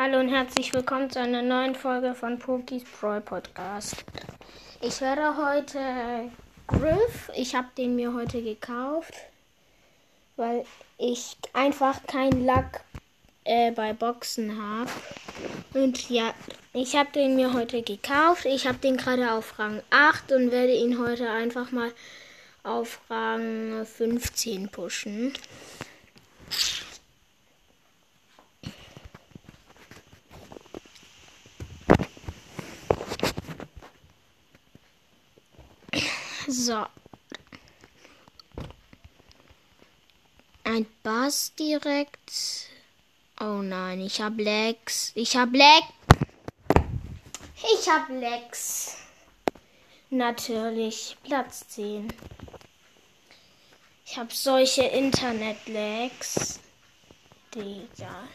Hallo und herzlich willkommen zu einer neuen Folge von Pokis Brawl Podcast. Ich werde heute Griff, ich habe den mir heute gekauft, weil ich einfach keinen Lack äh, bei Boxen habe. Und ja, ich habe den mir heute gekauft. Ich habe den gerade auf Rang 8 und werde ihn heute einfach mal auf Rang 15 pushen. So. Ein Bass direkt. Oh nein, ich hab Lex. Ich hab Lex. Ich hab Lex. Natürlich. Platz 10. Ich hab solche Internet-Lags. Digga.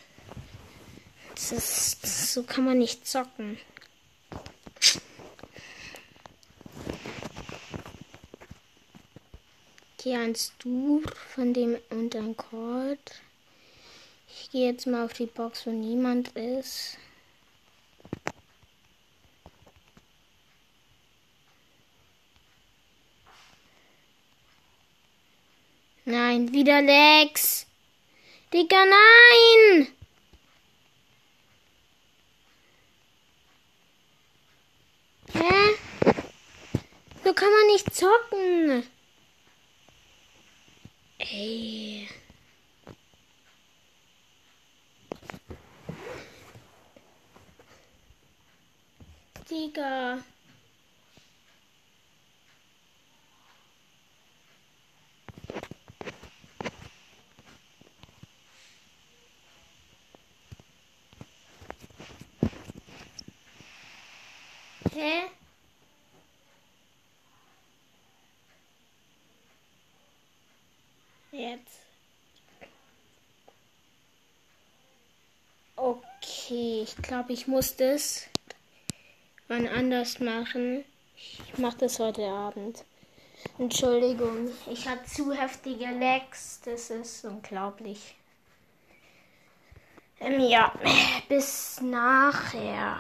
Das ist, so kann man nicht zocken. Hier ein Dur von dem und ein Code. Ich gehe jetzt mal auf die Box, wo niemand ist. Nein, wieder Lex. Digga, nein! Hä? So kann man nicht zocken. 诶这个诶 Jetzt. Okay, ich glaube, ich muss das wann anders machen. Ich mache das heute Abend. Entschuldigung, ich habe zu heftige Lags. Das ist unglaublich. Ähm, ja, bis nachher.